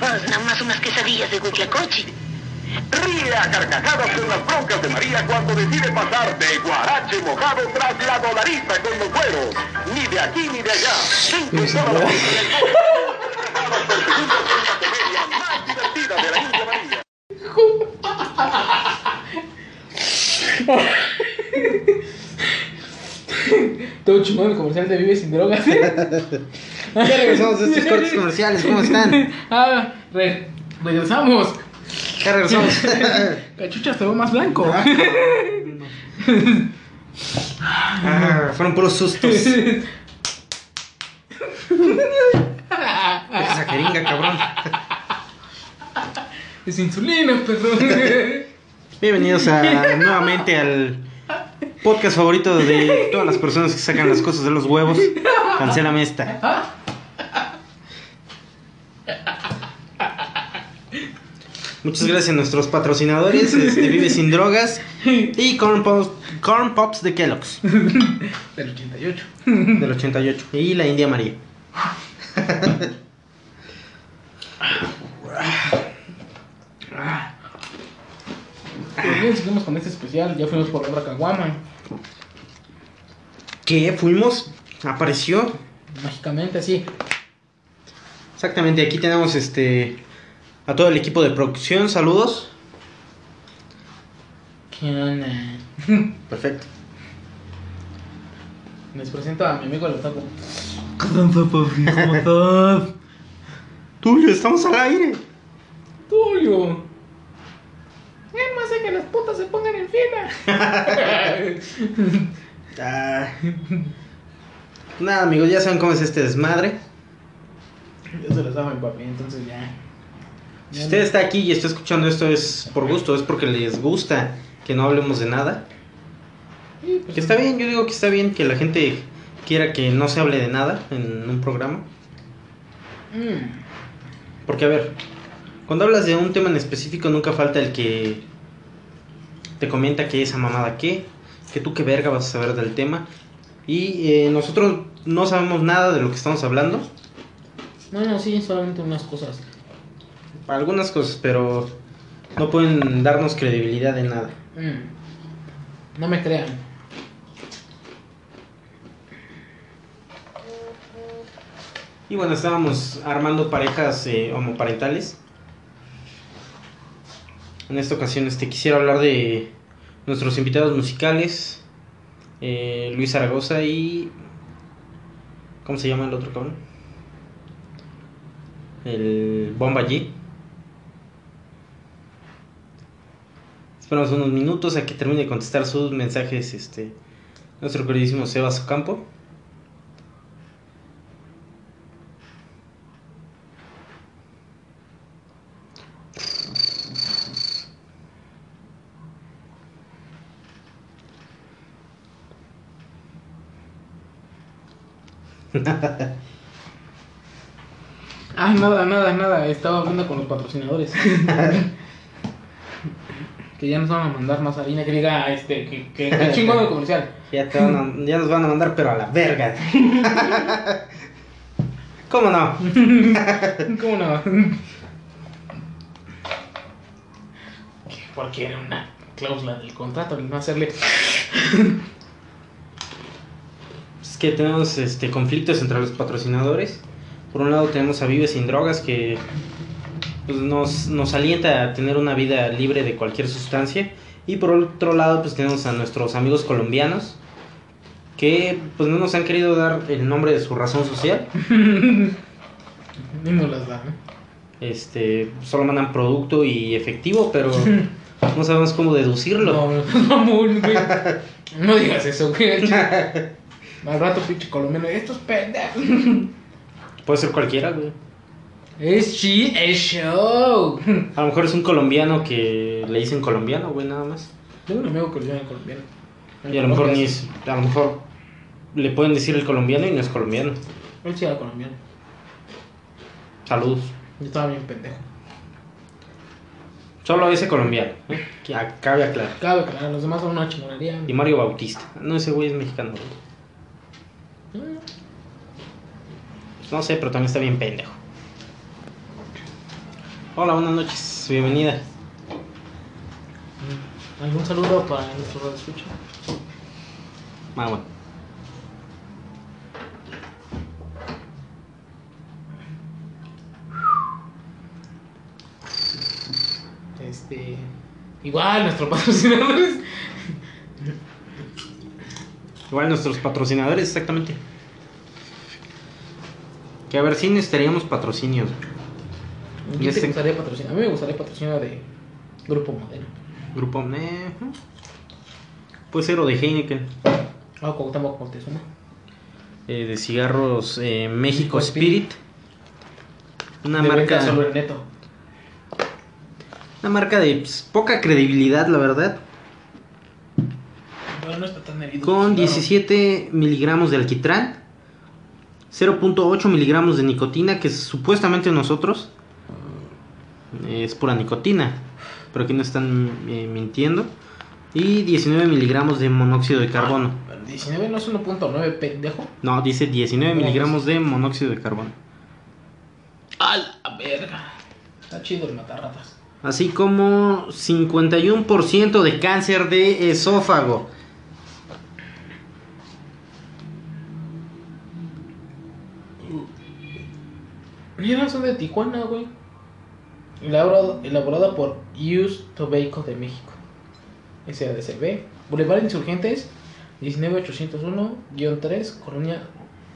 nada más unas quesadillas de huitlacoche. Ríe a carcajadas con las broncas de María cuando decide pasar de guarache mojado tras la dolariza con los güeros. Ni de aquí ni de allá. Cinco toda la Carcajadas por segundo con la comedia más divertida de la India María. Todo chingón el comercial de Vive sin drogas. Ya regresamos de estos cortes comerciales. ¿Cómo están? ah, re- regresamos. Ya regresamos. Cachucha te veo más blanco. Ah, fueron puros sustos. Esa jeringa, cabrón. es insulina, perro. Bienvenidos a, nuevamente al podcast favorito de todas las personas que sacan las cosas de los huevos. Cancélame esta. Muchas gracias a nuestros patrocinadores, este, Vive Sin Drogas y Corn Pop, Corn Pops de Kellogg's, Del 88. del 88. Y la India María. Bien, seguimos con este especial. Ya fuimos por otra caguama. ¿Qué? Fuimos, apareció. Mágicamente, así. Exactamente, aquí tenemos este a todo el equipo de producción, saludos. ¿Qué onda? Perfecto. Les presento a mi amigo el otaku. ¿Qué tal, papi? ¿Cómo estás? Tulio, estamos al aire. Tuyo. Es más de que las putas se pongan en fila. Ah. Nada, amigos, ya saben cómo es este desmadre. Yo se lo saben, papi, entonces ya. Si usted está aquí y está escuchando esto es por gusto, es porque les gusta que no hablemos de nada. Sí, pues, Que está bien, yo digo que está bien que la gente quiera que no se hable de nada en un programa. mm, Porque, a ver, cuando hablas de un tema en específico, nunca falta el que te comenta que esa mamada qué, que tú qué verga vas a saber del tema. Y eh, nosotros no sabemos nada de lo que estamos hablando. Bueno, sí, solamente unas cosas. Algunas cosas, pero no pueden darnos credibilidad de nada. Mm. No me crean. Y bueno, estábamos armando parejas eh, homoparentales. En esta ocasión este, quisiera hablar de nuestros invitados musicales. eh, Luis Zaragoza y... ¿Cómo se llama el otro cabrón? El Bomba G. Esperamos unos minutos a que termine de contestar sus mensajes este, nuestro queridísimo Sebas Ocampo. Ah, nada, nada, nada. Estaba hablando con los patrocinadores. que ya nos van a mandar más harina. Que diga, este, que, que, que chingón el comercial. Ya, te van a- ya nos van a mandar, pero a la verga. ¿Cómo no? ¿Cómo no? Porque era una cláusula del contrato, no hacerle. Es que tenemos este, conflictos entre los patrocinadores. Por un lado tenemos a Vive Sin Drogas que pues, nos, nos alienta a tener una vida libre de cualquier sustancia. Y por otro lado pues tenemos a nuestros amigos colombianos que pues no nos han querido dar el nombre de su razón social. Ni nos las da, ¿no? Este, solo mandan producto y efectivo, pero no sabemos cómo deducirlo. No, mamón, güey. No digas eso, güey. Al rato, pinche colombiano. Estos pendejos. Puede ser cualquiera, güey. Es chi, es show. A lo mejor es un colombiano que le dicen colombiano, güey, nada más. Tengo un amigo llama colombiano. Y a lo mejor ni es, a lo mejor le pueden decir el colombiano y no es colombiano. Él sí era colombiano. Saludos. Yo estaba bien pendejo. Solo ese colombiano, ¿eh? que acabe aclarar. Cabe aclarar, los demás son una chingonería. Y Mario Bautista. No, ese güey es mexicano. güey. No sé, pero también está bien pendejo. Hola, buenas noches. Bienvenida. ¿Algún saludo para nuestro radio escucha? Ah, bueno. Este. Igual, nuestros patrocinadores. Igual nuestros patrocinadores, exactamente. Que a ver si necesitaríamos patrocinios. ¿Qué Ya te sé. gustaría patrocinar? A mí me gustaría patrocinar de Grupo Modelo. Grupo eh, Puede ser o de Heineken. Ah, Cuauhtémoc Moctezuma. eh, de cigarros eh, México México Spirit. Una De marca, en neto. una marca de pues, poca credibilidad, la verdad. Bueno, no está tan herido. Con Claro. 17 miligramos de alquitrán, 0.8 miligramos de nicotina, que supuestamente nosotros es pura nicotina, pero aquí no están eh, mintiendo. Y 19 miligramos de monóxido de carbono. 19 no es 1.9, pendejo. No, dice 19 miligramos de monóxido de carbono. A la verga. Está chido el matarratas. Así como 51% de cáncer de esófago. Mira, son de Tijuana, güey. Elaborado, elaborada por Use Tobacco de México. SADCB. Boulevard Insurgentes, 19801-3, Colonia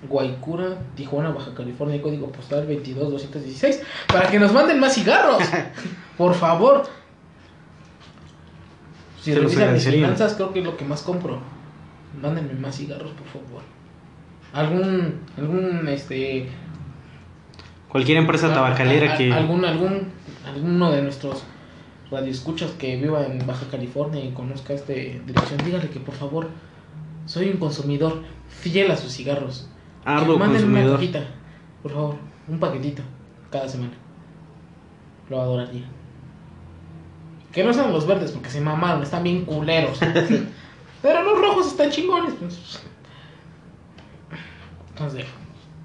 Guaycura, Tijuana, Baja California, código postal 22216. Para que nos manden más cigarros. Por favor. Si Se revisan mis finanzas, creo que es lo que más compro. Mándenme más cigarros, por favor. Algún, algún, este, Cualquier empresa tabacalera a- a- que... algún algún alguno de nuestros radioescuchas que viva en Baja California y conozca esta dirección dígale que por favor soy un consumidor fiel a sus cigarros. Que manden una consumidor. cajita por favor un paquetito cada semana. Lo adoraría. Que no sean los verdes porque se mamaron están bien culeros. Pero los rojos están chingones pues. entonces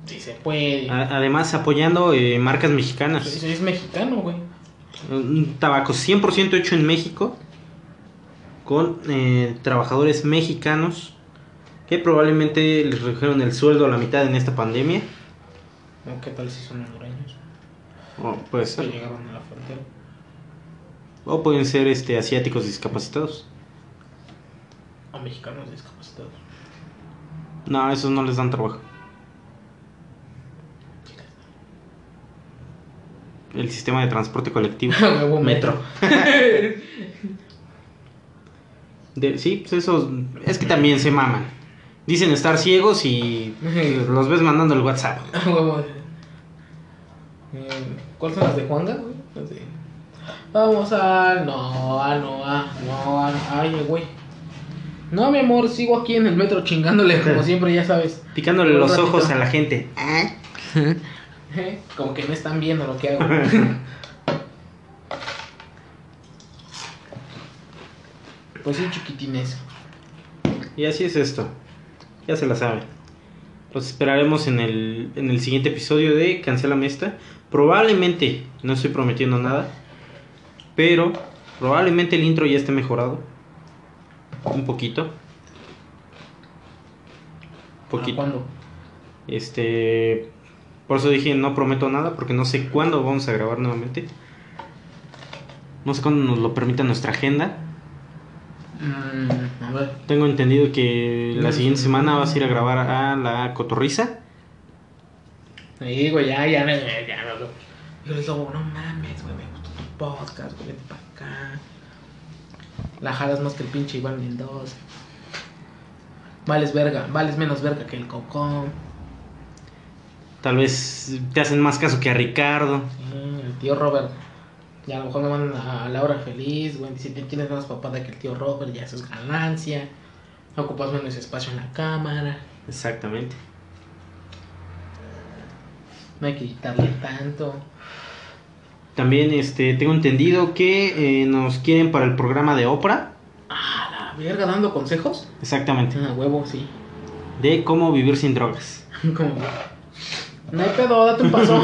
si se puede A- Además, apoyando eh, marcas mexicanas. Soy- soy- es mexicano, güey. Un tabaco 100% hecho en México. Con eh, trabajadores mexicanos. Que probablemente les redujeron el sueldo a la mitad en esta pandemia. ¿O ¿Qué tal si son hondureños? O puede ser. llegaron a la frontera. O pueden ser este, asiáticos discapacitados. O mexicanos discapacitados. No, esos no les dan trabajo. El sistema de transporte colectivo. Huevo metro. De- sí, pues esos. Es que también se maman. Dicen estar ciegos y los ves mandando el WhatsApp. Huevo. Eh, ¿Cuáles son las de Juanga, güey? Las de- Vamos al. No, a no, a. No, a. Ay, güey. No, mi amor, sigo aquí en el metro chingándole como siempre, ya sabes. Picándole los ratito. ojos a la gente. Eh, Como que no están viendo lo que hago. pues sí, chiquitines. Y así es esto. Ya se la saben. Los esperaremos en el, en el siguiente episodio de Cancela esta. Probablemente, no estoy prometiendo nada. Pero probablemente el intro ya esté mejorado. Un poquito. ¿Para Poquito. cuándo? Este. Por eso dije no prometo nada. Porque no sé cuándo vamos a grabar nuevamente. No sé cuándo nos lo permita nuestra agenda. Mm, a ver. Tengo entendido que la siguiente semana vas a ir a grabar a la cotorriza. Sí, güey, ya, ya, ya, ya. Yo les digo, no mames, güey, me gustó tu podcast, güey, vete para acá. La jalas más que el pinche Iván Mendoza. Vales verga, vales menos verga que el cocón. Tal vez te hacen más caso que a Ricardo. Sí, el tío Robert. Ya a lo mejor me mandan a Laura feliz, güey. Si tienes más papada que el tío Robert, ya eso es ganancia. Ocupas menos espacio en la cámara. Exactamente. No hay que quitarle tanto. También este, tengo entendido que eh, nos quieren para el programa de Oprah. Ah, la verga, dando consejos. Exactamente. Ah, huevo, sí. De cómo vivir sin drogas. Como, no hay pedo, date un paso.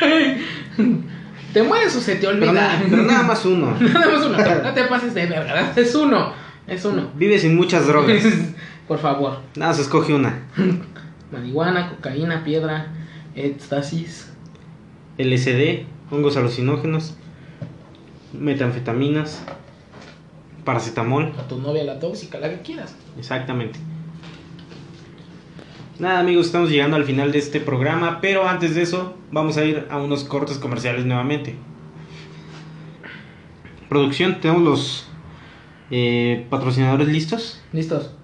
te mueres o se te olvida. Pero, nada- pero nada más uno. Nada más uno. No te pases de verga. Es uno. Es uno. Vive sin muchas drogas. Por favor. Nada, se escoge una. Marihuana, cocaína, piedra, éxtasis. LSD, hongos alucinógenos, metanfetaminas, paracetamol. A tu novia la tóxica, la que quieras. Exactamente. Nada amigos, estamos llegando al final de este programa, pero antes de eso vamos a ir a unos cortes comerciales nuevamente. Producción, tenemos los eh, patrocinadores listos. ¿Listos?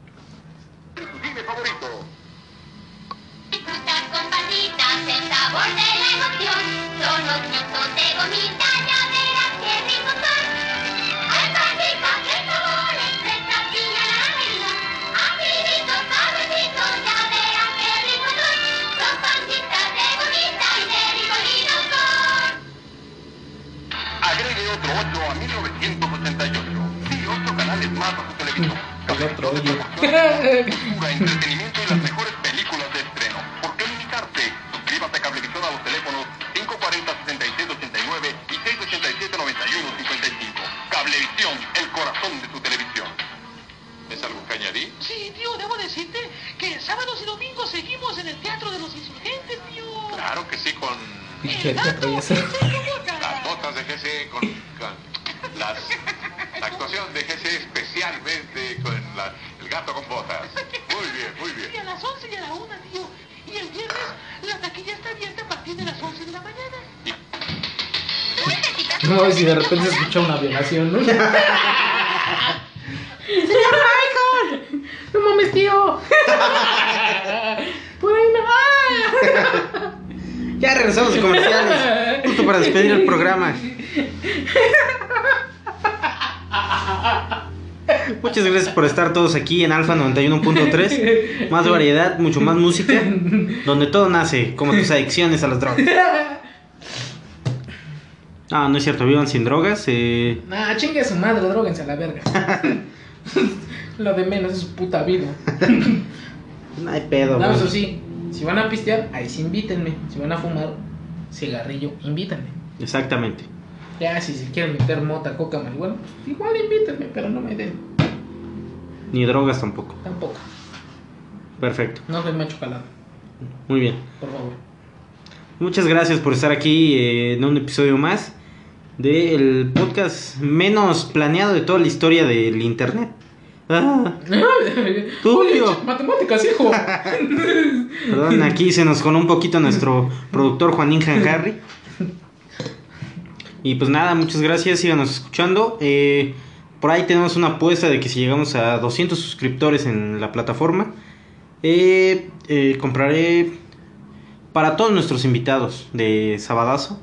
Estar todos aquí en Alfa 91.3. Más variedad, mucho más música. Donde todo nace, como tus adicciones a las drogas. Ah, no es cierto, vivan sin drogas. Eh, Nah, chingue su madre, droguense a la verga. Lo de menos es su puta vida. no hay pedo, No, eso sí, si van a pistear, ahí sí invítenme. Si van a fumar cigarrillo, invítenme. Exactamente. Ya, si se quieren meter mota, coca, marihuana, pues igual invítenme, pero no me den. Ni drogas tampoco. Tampoco. Perfecto. No soy macho calado, Muy bien. por favor. Muchas gracias por estar aquí eh, en un episodio más del podcast menos planeado de toda la historia del internet. Ah, Tulio. Oye, matemáticas, hijo. perdón, aquí se nos coló un poquito nuestro productor Juanín Harry. Y pues nada, muchas gracias, síganos escuchando. Eh, por ahí tenemos una apuesta de que si llegamos a 200 suscriptores en la plataforma, eh, eh, compraré para todos nuestros invitados de Sabadazo.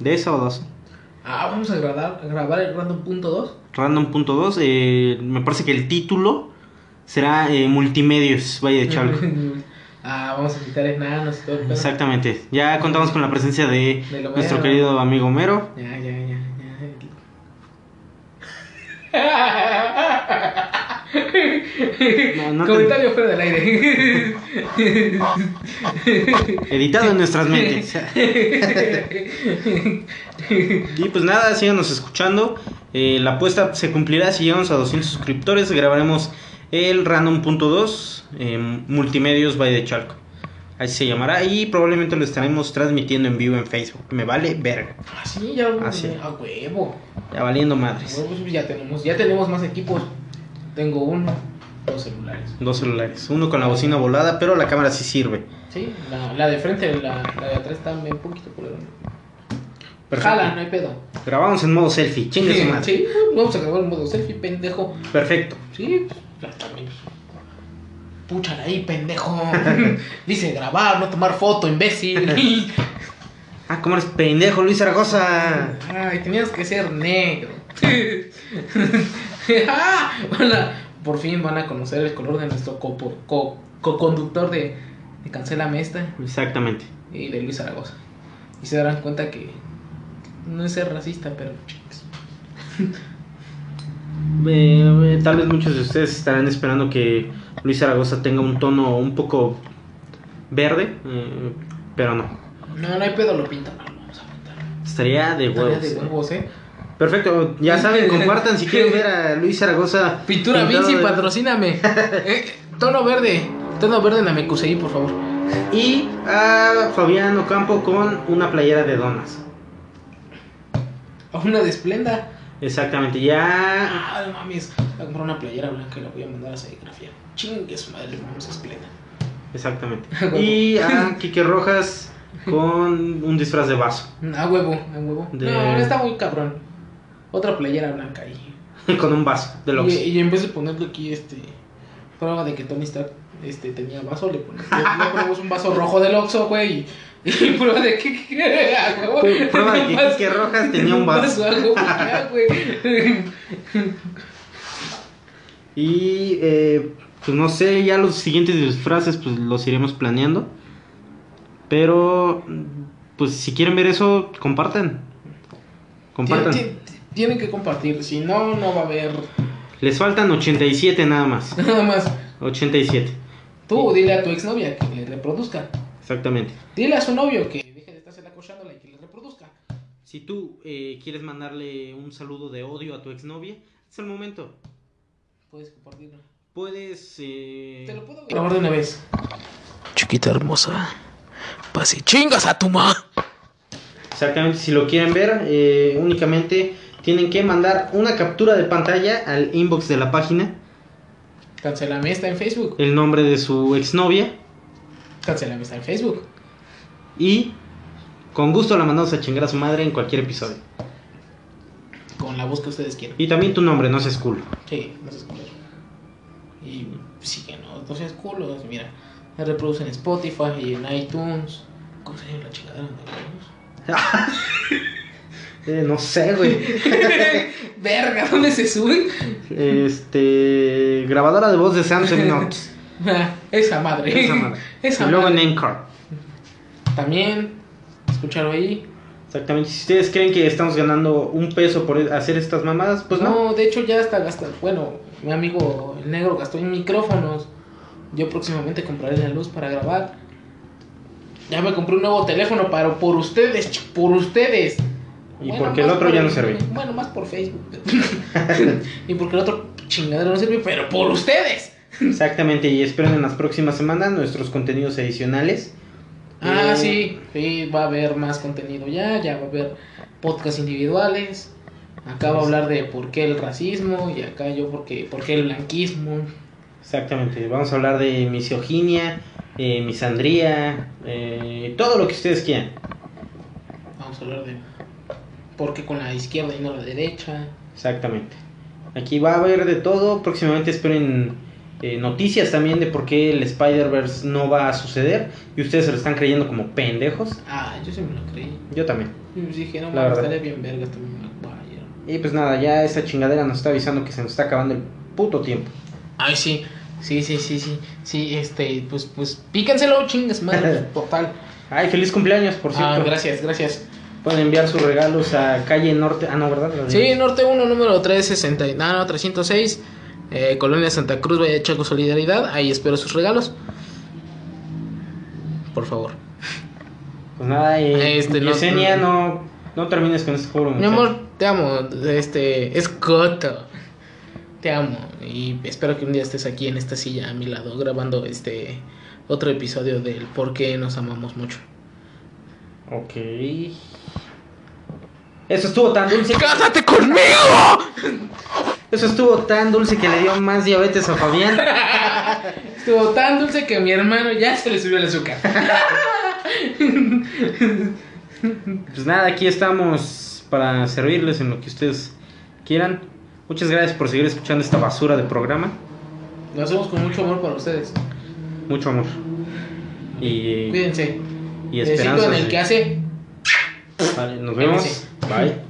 De Sabadazo. Ah, vamos a grabar, a grabar el random punto 2. Random.2. Eh, me parece que el título será eh, Multimedios Valle de Chalco. ah, vamos a invitar enanos y todo el. Exactamente. Ya contamos con la presencia de Homero. nuestro querido amigo Homero. Ya, ya, ya, No, te- Comentario fuera del aire. Editado en nuestras mentes. Y pues nada, síganos escuchando. Eh, la apuesta se cumplirá si llegamos a 200 suscriptores. Grabaremos el Random.2 eh, Multimedios Valle de Chalco. Así se llamará. Y probablemente lo estaremos transmitiendo en vivo en Facebook. Me vale verga. Ah, sí, ya Ah, sí. a huevo. Ya valiendo A madres. huevo, pues ya tenemos, ya tenemos más equipos. Tengo uno, dos celulares. Dos celulares. Uno con la bocina volada, pero la cámara sí sirve. Sí, la, la de frente, la, la de atrás está un poquito culero. Perfecto. Jala, no hay pedo. Grabamos en modo selfie. Chingue su Sí, madre. sí, vamos a grabar en modo selfie, pendejo. Perfecto. Sí, pues, ya también. Púchala ahí, pendejo. Dice grabar, no tomar foto, imbécil. Ah, ¿cómo eres pendejo, Luis Zaragoza? Ay, tenías que ser negro. Ah, van a- por fin van a conocer el color de nuestro co- co- co-conductor de, de Cancélame esta Exactamente. y de Luis Zaragoza. Y se darán cuenta que no es ser racista, pero. Eh, eh, tal vez muchos de ustedes estarán esperando que Luis Zaragoza tenga un tono un poco verde, eh, pero no. No, no hay pedo, lo pintan. no lo vamos a pintar. Estaría de Estaría huevos. de huevos, eh. Perfecto, ya saben, compartan si quieren ver a Luis Zaragoza. Pintura Vinci, de- patrocíname. Eh, tono verde. Tono verde en la por favor. Y a Fabián Ocampo con una playera de donas. A una de Esplenda. Exactamente, ya. Ah, no mames. Voy a comprar una playera blanca y la voy a mandar a serigrafía. Chingue su madre, vamos a Esplenda. Exactamente. Y a Quique Rojas con un disfraz de vaso. A huevo, a huevo. De- No, está muy cabrón. Otra playera blanca ahí. con un vaso de Y, Lux. y en vez de ponerle aquí este. Prueba de que Tony Stark este, tenía vaso, le ponemos, le, le ponemos un vaso rojo del Oxxo, güey. Y, y prueba de que. a huevo, Pu- prueba de que vaso- Rojas tenía un vaso. huevo, ya, güey. Y eh, pues no sé, ya los siguientes disfraces pues los iremos planeando. Pero pues si quieren ver eso, compartan. Compartan. Tien- tien- Tienen que compartir, si no, no va a haber Les faltan 87 nada más. nada más. 87. Tú dile a tu exnovia que le reproduzca. Exactamente. Dile a su novio que deje de estarse acosándola y que le reproduzca. Si tú eh, quieres mandarle un saludo de odio a tu exnovia, es el momento. Puedes compartirlo. Puedes... eh, Te lo puedo grabar de una vez. Chiquita hermosa. Pase chingas a tu ma. Exactamente, si lo quieren ver, eh, únicamente tienen que mandar una captura de pantalla al inbox de la página, Cancela está en Facebook. el nombre de su exnovia Cancela está en Facebook. y con gusto la mandamos a chingar a su madre en cualquier episodio. Con la voz que ustedes quieran. Y también tu nombre, no seas cool. Sí, no seas culo. Y sí que no, no seas culo. Mira, me reproducen en Spotify y en iTunes. ¿Cómo se llama la chingadera? de iTunes? Eh, no sé, güey. Verga, ¿dónde se sube? Este. Grabadora de voz de Samsung Notes. Esa madre. Esa madre. Esa y luego en madre. Anchor. También, escucharlo ahí. Exactamente. Si ustedes creen que estamos ganando un peso por hacer estas mamadas, pues no. no, de hecho ya está gastando. Bueno, mi amigo el negro gastó en micrófonos. Yo próximamente compraré la luz para grabar. Ya me compré un nuevo teléfono, pero por ustedes, por ustedes. Y Bueno, porque el otro por ya no sirve. Bueno, más por Facebook. y porque el otro chingadero no sirve, pero por ustedes. Exactamente. Y esperen en las próximas semanas nuestros contenidos adicionales. Ah, Eh, sí, sí, va a haber más contenido ya, ya va a haber podcasts individuales. Acá va a hablar de por qué el racismo y acá yo por qué, por qué el blanquismo. Exactamente. Vamos a hablar de misoginia, eh, misandría, eh, todo lo que ustedes quieran. Vamos a hablar de por qué con la izquierda y no la derecha. Exactamente. Aquí va a haber de todo. Próximamente esperen eh, noticias también de por qué el Spider-Verse no va a suceder. Y ustedes se lo están creyendo como pendejos. Ah, yo sí me lo creí. Yo también. Y dije, no, estaría bien verga también. Y pues nada, ya esta chingadera nos está avisando que se nos está acabando el puto tiempo. Ay, sí, sí, sí, sí, sí, sí, este, pues, pues, pícanselo, chingas, madre, total. Ay, feliz cumpleaños, por cierto. Ah, gracias, gracias. Pueden enviar sus regalos a calle norte. Ah, no, ¿verdad? Sí. Norte 1, número 360, no, no, 306, eh, Colonia Santa Cruz, Valle de Chaco, Solidaridad. Ahí espero sus regalos. Por favor. Pues nada, eh, Este, no- Yesenia, no, no termines con este juego. Mi amor, te amo. Este, es Coto. Te amo. Y espero que un día estés aquí en esta silla a mi lado grabando este otro episodio del por qué nos amamos mucho. Ok. Eso estuvo tan dulce. ¡Cásate conmigo! Eso estuvo tan dulce que le dio más diabetes a Fabián. Estuvo tan dulce que a mi hermano ya se le subió el azúcar. Pues nada, aquí estamos para servirles en lo que ustedes quieran. Muchas gracias por seguir escuchando esta basura de programa. Lo hacemos con mucho amor para ustedes. Mucho amor. Y, Cuídense. y Besito esperanzas. en el que hace. Vale, nos vemos. Cuídense. Bye.